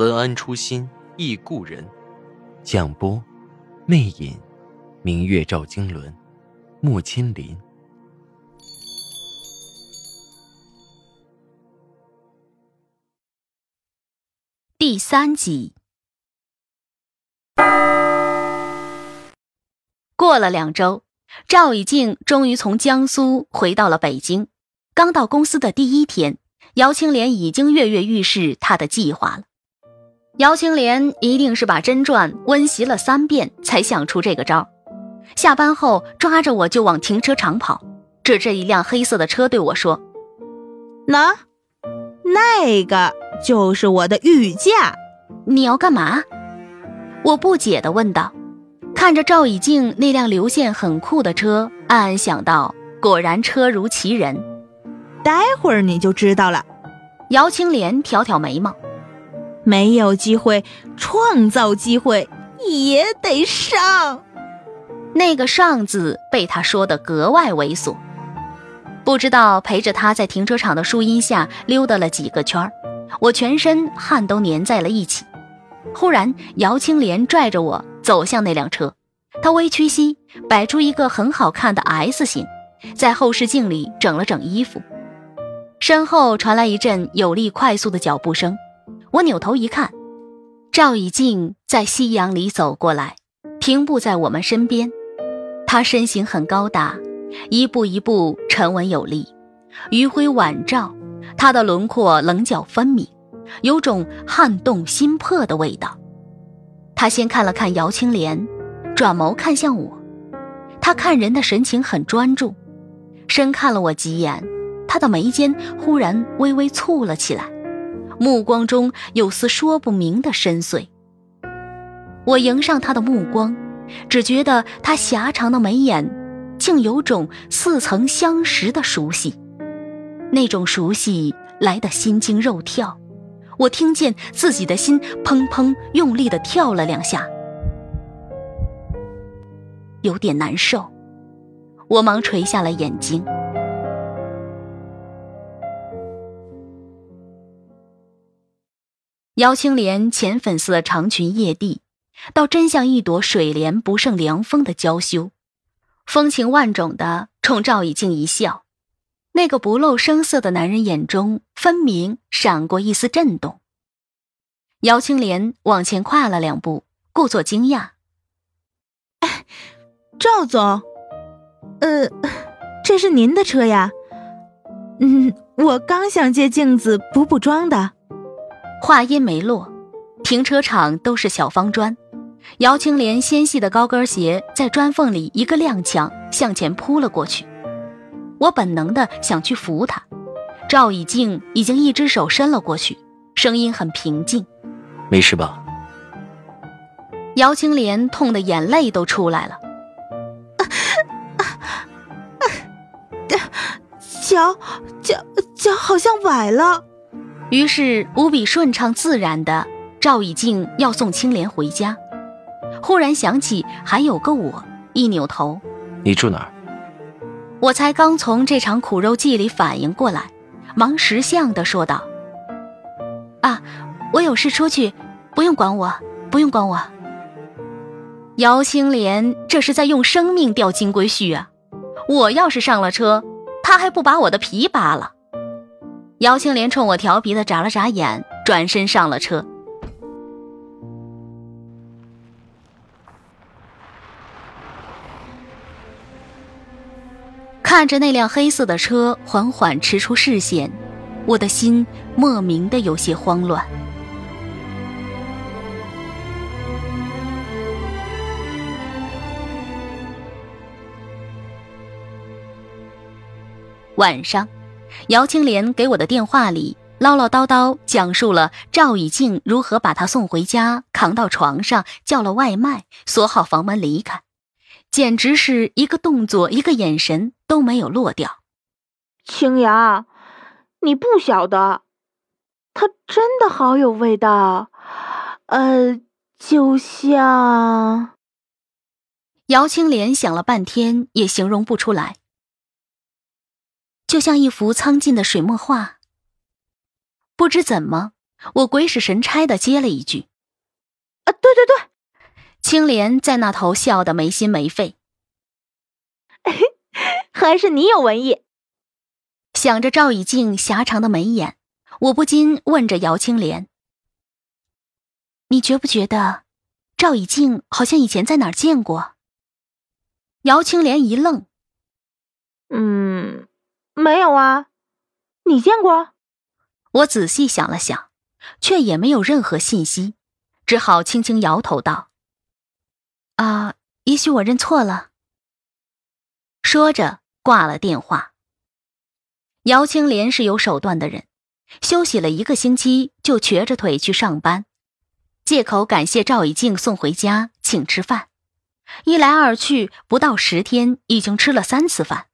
文安初心忆故人，蒋波，魅影，明月照经纶，木千林。第三集。过了两周，赵以静终于从江苏回到了北京。刚到公司的第一天，姚青莲已经跃跃欲试他的计划了。姚青莲一定是把真传温习了三遍，才想出这个招。下班后抓着我就往停车场跑，指着一辆黑色的车对我说：“那，那个就是我的御驾。你要干嘛？”我不解地问道。看着赵以静那辆流线很酷的车，暗暗想到：果然车如其人。待会儿你就知道了。姚青莲挑挑眉毛。没有机会，创造机会也得上。那个“上”字被他说的格外猥琐。不知道陪着他在停车场的树荫下溜达了几个圈儿我全身汗都粘在了一起。忽然，姚青莲拽着我走向那辆车，他微屈膝，摆出一个很好看的 S 型，在后视镜里整了整衣服。身后传来一阵有力、快速的脚步声。我扭头一看，赵以静在夕阳里走过来，停步在我们身边。她身形很高大，一步一步沉稳有力，余晖晚照，她的轮廓棱角分明，有种撼动心魄的味道。他先看了看姚青莲，转眸看向我，他看人的神情很专注，深看了我几眼，他的眉间忽然微微蹙了起来。目光中有丝说不明的深邃。我迎上他的目光，只觉得他狭长的眉眼，竟有种似曾相识的熟悉。那种熟悉来得心惊肉跳，我听见自己的心砰砰用力的跳了两下，有点难受。我忙垂下了眼睛。姚青莲浅粉色长裙曳地，倒真像一朵水莲不胜凉风的娇羞，风情万种的冲赵以静一笑。那个不露声色的男人眼中分明闪过一丝震动。姚青莲往前跨了两步，故作惊讶：“哎赵总，呃，这是您的车呀？嗯，我刚想借镜子补补妆的。”话音没落，停车场都是小方砖，姚青莲纤细的高跟鞋在砖缝里一个踉跄，向前扑了过去。我本能的想去扶她，赵以静已经一只手伸了过去，声音很平静：“没事吧？”姚青莲痛得眼泪都出来了，脚脚脚好像崴了。于是无比顺畅自然的，赵以静要送青莲回家。忽然想起还有个我，一扭头，你住哪儿？我才刚从这场苦肉计里反应过来，忙识相的说道：“啊，我有事出去，不用管我，不用管我。”姚青莲这是在用生命钓金龟婿啊！我要是上了车，他还不把我的皮扒了？姚青莲冲我调皮的眨了眨眼，转身上了车。看着那辆黑色的车缓缓驰出视线，我的心莫名的有些慌乱。晚上。姚青莲给我的电话里唠唠叨叨讲述了赵以静如何把她送回家，扛到床上，叫了外卖，锁好房门离开，简直是一个动作、一个眼神都没有落掉。青阳，你不晓得，他真的好有味道，呃，就像……姚青莲想了半天也形容不出来，就像一幅苍劲的水墨画。不知怎么，我鬼使神差的接了一句：“啊，对对对。”青莲在那头笑得没心没肺。还是你有文艺。想着赵以静狭长的眉眼，我不禁问着姚青莲：“你觉不觉得，赵以静好像以前在哪儿见过？”姚青莲一愣：“嗯，没有啊，你见过？”我仔细想了想，却也没有任何信息，只好轻轻摇头道：“啊，也许我认错了。”说着挂了电话。姚青莲是有手段的人，休息了一个星期就瘸着腿去上班，借口感谢赵以静送回家请吃饭，一来二去不到十天，已经吃了三次饭。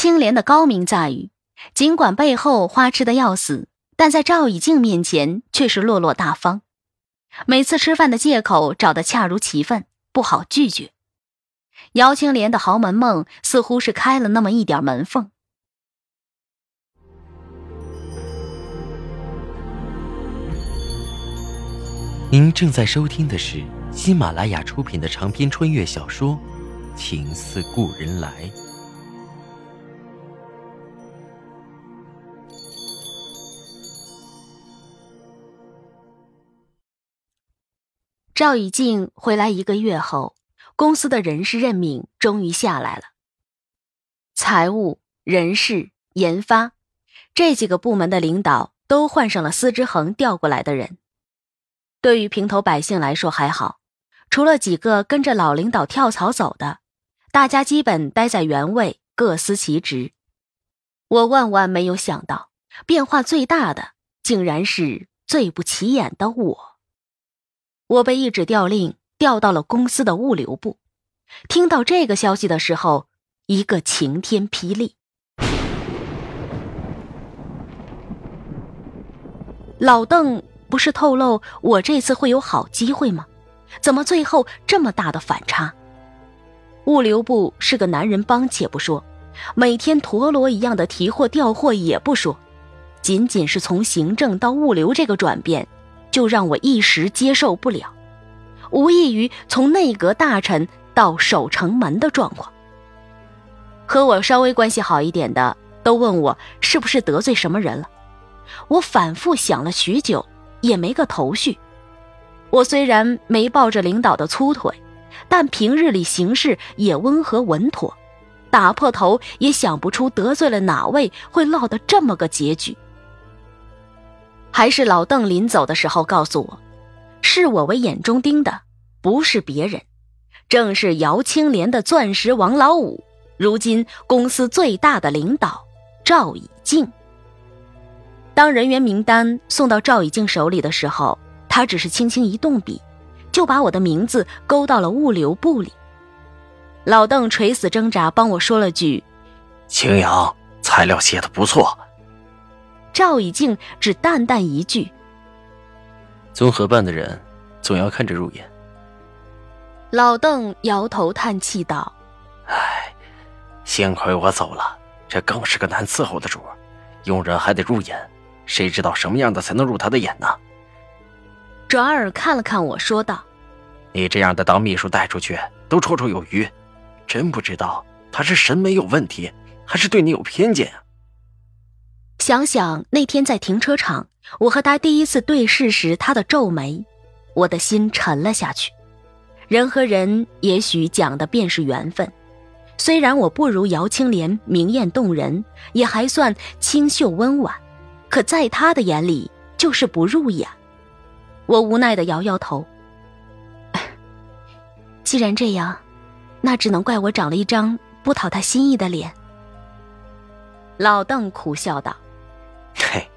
青莲的高明在于，尽管背后花痴的要死。但在赵以静面前却是落落大方，每次吃饭的借口找得恰如其分，不好拒绝。姚青莲的豪门梦似乎是开了那么一点门缝。您正在收听的是喜马拉雅出品的长篇穿越小说《情似故人来》。赵以静回来一个月后，公司的人事任命终于下来了。财务、人事、研发这几个部门的领导都换上了司之恒调过来的人。对于平头百姓来说还好，除了几个跟着老领导跳槽走的，大家基本待在原位，各司其职。我万万没有想到，变化最大的竟然是最不起眼的我。我被一纸调令调到了公司的物流部。听到这个消息的时候，一个晴天霹雳。老邓不是透露我这次会有好机会吗？怎么最后这么大的反差？物流部是个男人帮，且不说，每天陀螺一样的提货调货也不说，仅仅是从行政到物流这个转变。就让我一时接受不了，无异于从内阁大臣到守城门的状况。和我稍微关系好一点的都问我是不是得罪什么人了，我反复想了许久，也没个头绪。我虽然没抱着领导的粗腿，但平日里行事也温和稳妥，打破头也想不出得罪了哪位会落得这么个结局。还是老邓临走的时候告诉我，视我为眼中钉的不是别人，正是姚青莲的钻石王老五，如今公司最大的领导赵以静。当人员名单送到赵以静手里的时候，他只是轻轻一动笔，就把我的名字勾到了物流部里。老邓垂死挣扎，帮我说了句：“青阳，材料写的不错。”赵以静只淡淡一句：“综合办的人，总要看着入眼。”老邓摇头叹气道：“唉，幸亏我走了，这更是个难伺候的主儿，用人还得入眼，谁知道什么样的才能入他的眼呢？”转而看了看我说道：“你这样的当秘书带出去都绰绰有余，真不知道他是审美有问题，还是对你有偏见啊？”想想那天在停车场，我和他第一次对视时，他的皱眉，我的心沉了下去。人和人也许讲的便是缘分。虽然我不如姚青莲明艳动人，也还算清秀温婉，可在他的眼里就是不入眼。我无奈的摇摇头。既然这样，那只能怪我长了一张不讨他心意的脸。老邓苦笑道。嘿，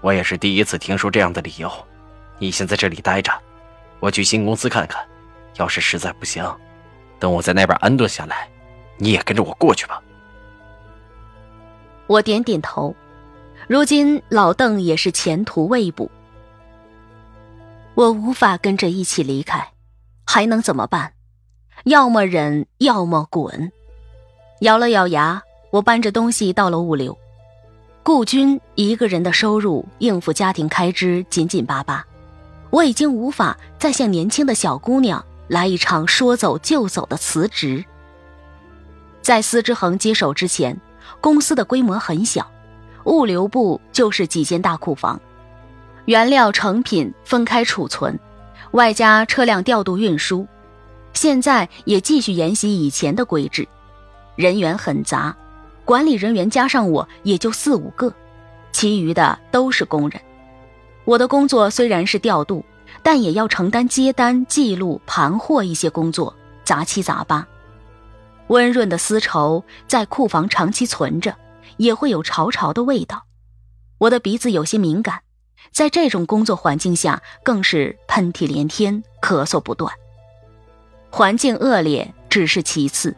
我也是第一次听说这样的理由。你先在这里待着，我去新公司看看。要是实在不行，等我在那边安顿下来，你也跟着我过去吧。我点点头。如今老邓也是前途未卜，我无法跟着一起离开，还能怎么办？要么忍，要么滚。咬了咬牙，我搬着东西到了物流。顾军一个人的收入应付家庭开支紧紧巴巴，我已经无法再像年轻的小姑娘来一场说走就走的辞职。在司之恒接手之前，公司的规模很小。物流部就是几间大库房，原料成品分开储存，外加车辆调度运输。现在也继续沿袭以前的规制，人员很杂，管理人员加上我也就四五个，其余的都是工人。我的工作虽然是调度，但也要承担接单、记录、盘货一些工作，杂七杂八。温润的丝绸在库房长期存着。也会有潮潮的味道，我的鼻子有些敏感，在这种工作环境下更是喷嚏连天，咳嗽不断。环境恶劣只是其次，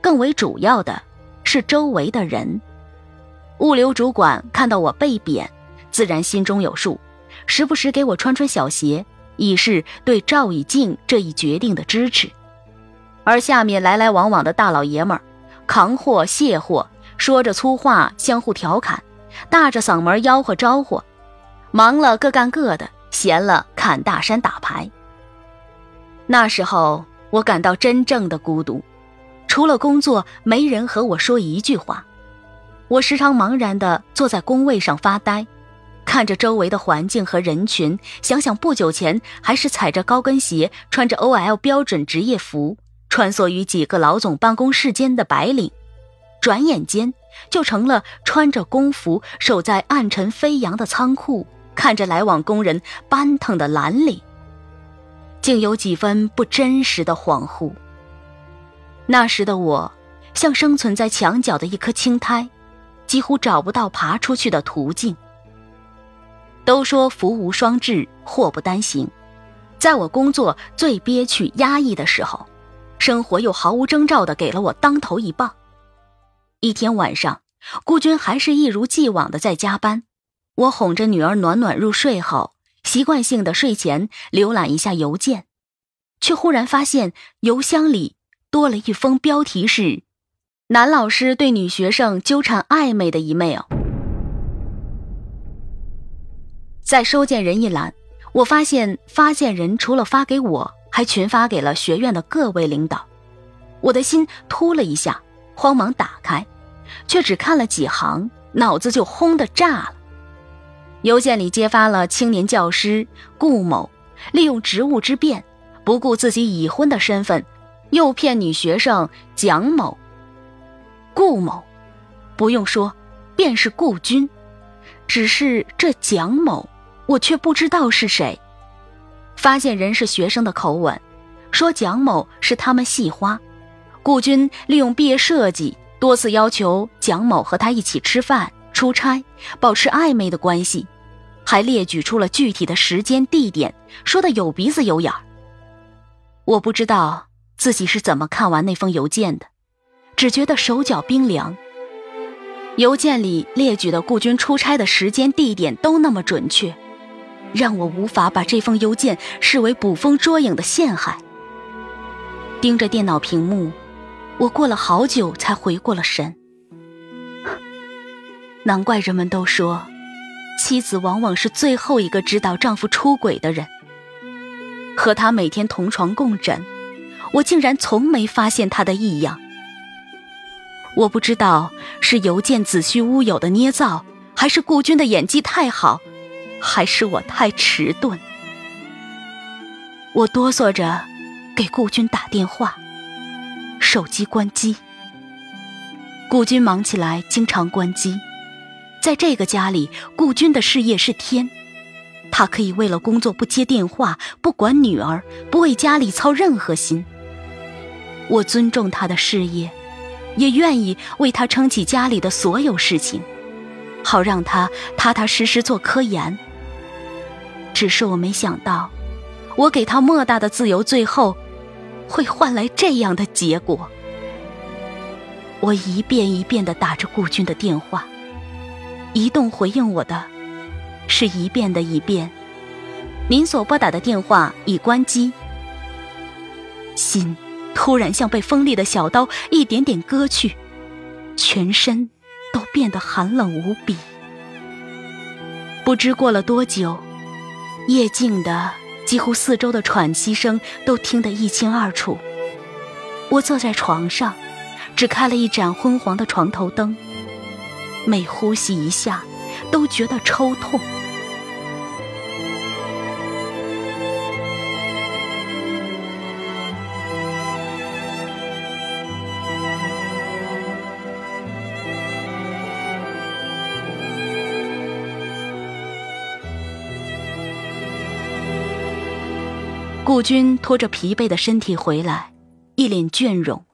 更为主要的是周围的人。物流主管看到我被贬，自然心中有数，时不时给我穿穿小鞋，以示对赵以静这一决定的支持。而下面来来往往的大老爷们儿，扛货卸货。说着粗话，相互调侃，大着嗓门吆喝招呼，忙了各干各的，闲了侃大山打牌。那时候我感到真正的孤独，除了工作，没人和我说一句话。我时常茫然地坐在工位上发呆，看着周围的环境和人群，想想不久前还是踩着高跟鞋，穿着 OL 标准职业服，穿梭于几个老总办公室间的白领。转眼间就成了穿着工服守在暗沉飞扬的仓库，看着来往工人搬腾的蓝领，竟有几分不真实的恍惚。那时的我，像生存在墙角的一颗青苔，几乎找不到爬出去的途径。都说福无双至，祸不单行，在我工作最憋屈压抑的时候，生活又毫无征兆地给了我当头一棒。一天晚上，顾军还是一如既往的在加班。我哄着女儿暖暖入睡后，习惯性的睡前浏览一下邮件，却忽然发现邮箱里多了一封标题是“男老师对女学生纠缠暧昧”的 email。在收件人一栏，我发现发件人除了发给我，还群发给了学院的各位领导。我的心突了一下，慌忙打开。却只看了几行，脑子就轰的炸了。邮件里揭发了青年教师顾某利用职务之便，不顾自己已婚的身份，诱骗女学生蒋某。顾某，不用说，便是顾军。只是这蒋某，我却不知道是谁。发现人是学生的口吻，说蒋某是他们系花。顾军利用毕业设计。多次要求蒋某和他一起吃饭、出差，保持暧昧的关系，还列举出了具体的时间、地点，说的有鼻子有眼儿。我不知道自己是怎么看完那封邮件的，只觉得手脚冰凉。邮件里列举的顾军出差的时间、地点都那么准确，让我无法把这封邮件视为捕风捉影的陷害。盯着电脑屏幕。我过了好久才回过了神，难怪人们都说，妻子往往是最后一个知道丈夫出轨的人。和他每天同床共枕，我竟然从没发现他的异样。我不知道是邮件子虚乌有的捏造，还是顾军的演技太好，还是我太迟钝。我哆嗦着给顾军打电话。手机关机。顾军忙起来经常关机，在这个家里，顾军的事业是天，他可以为了工作不接电话，不管女儿，不为家里操任何心。我尊重他的事业，也愿意为他撑起家里的所有事情。好让他踏踏实实做科研。只是我没想到，我给他莫大的自由，最后会换来这样的结果。我一遍一遍的打着顾军的电话，移动回应我的，是一遍的一遍。您所拨打的电话已关机。心突然像被锋利的小刀一点点割去，全身都变得寒冷无比。不知过了多久，夜静的几乎四周的喘息声都听得一清二楚。我坐在床上。只开了一盏昏黄的床头灯，每呼吸一下，都觉得抽痛。顾军拖着疲惫的身体回来，一脸倦容。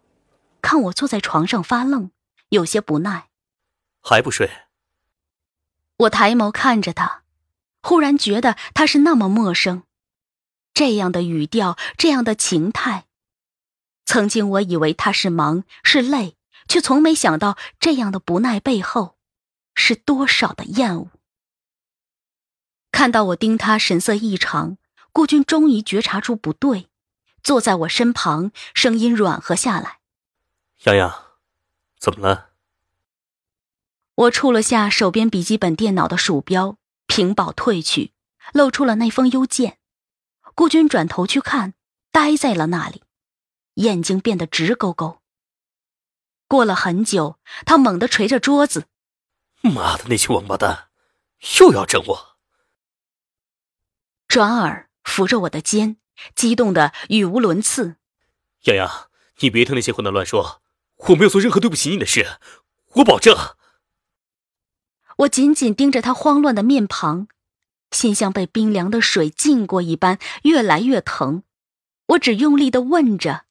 看我坐在床上发愣，有些不耐，还不睡？我抬眸看着他，忽然觉得他是那么陌生，这样的语调，这样的情态。曾经我以为他是忙是累，却从没想到这样的不耐背后，是多少的厌恶。看到我盯他，神色异常，顾军终于觉察出不对，坐在我身旁，声音软和下来。洋洋，怎么了？我触了下手边笔记本电脑的鼠标，屏保退去，露出了那封邮件。顾军转头去看，呆在了那里，眼睛变得直勾勾。过了很久，他猛地捶着桌子：“妈的，那群王八蛋，又要整我！”转而扶着我的肩，激动的语无伦次：“洋洋，你别听那些混蛋乱说。”我没有做任何对不起你的事，我保证。我紧紧盯着他慌乱的面庞，心像被冰凉的水浸过一般，越来越疼。我只用力的问着：“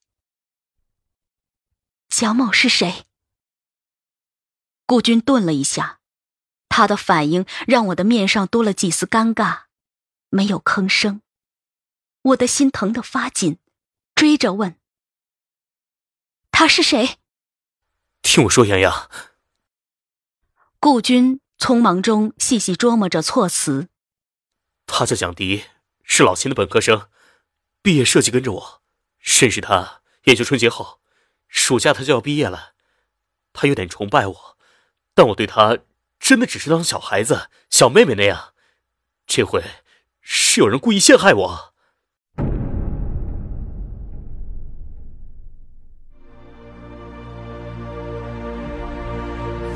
蒋某是谁？”顾军顿了一下，他的反应让我的面上多了几丝尴尬，没有吭声。我的心疼得发紧，追着问：“他是谁？”听我说，洋洋。顾军匆忙中细细琢磨着措辞。他叫蒋迪，是老秦的本科生，毕业设计跟着我。认识他也就春节后，暑假他就要毕业了。他有点崇拜我，但我对他真的只是当小孩子、小妹妹那样。这回是有人故意陷害我。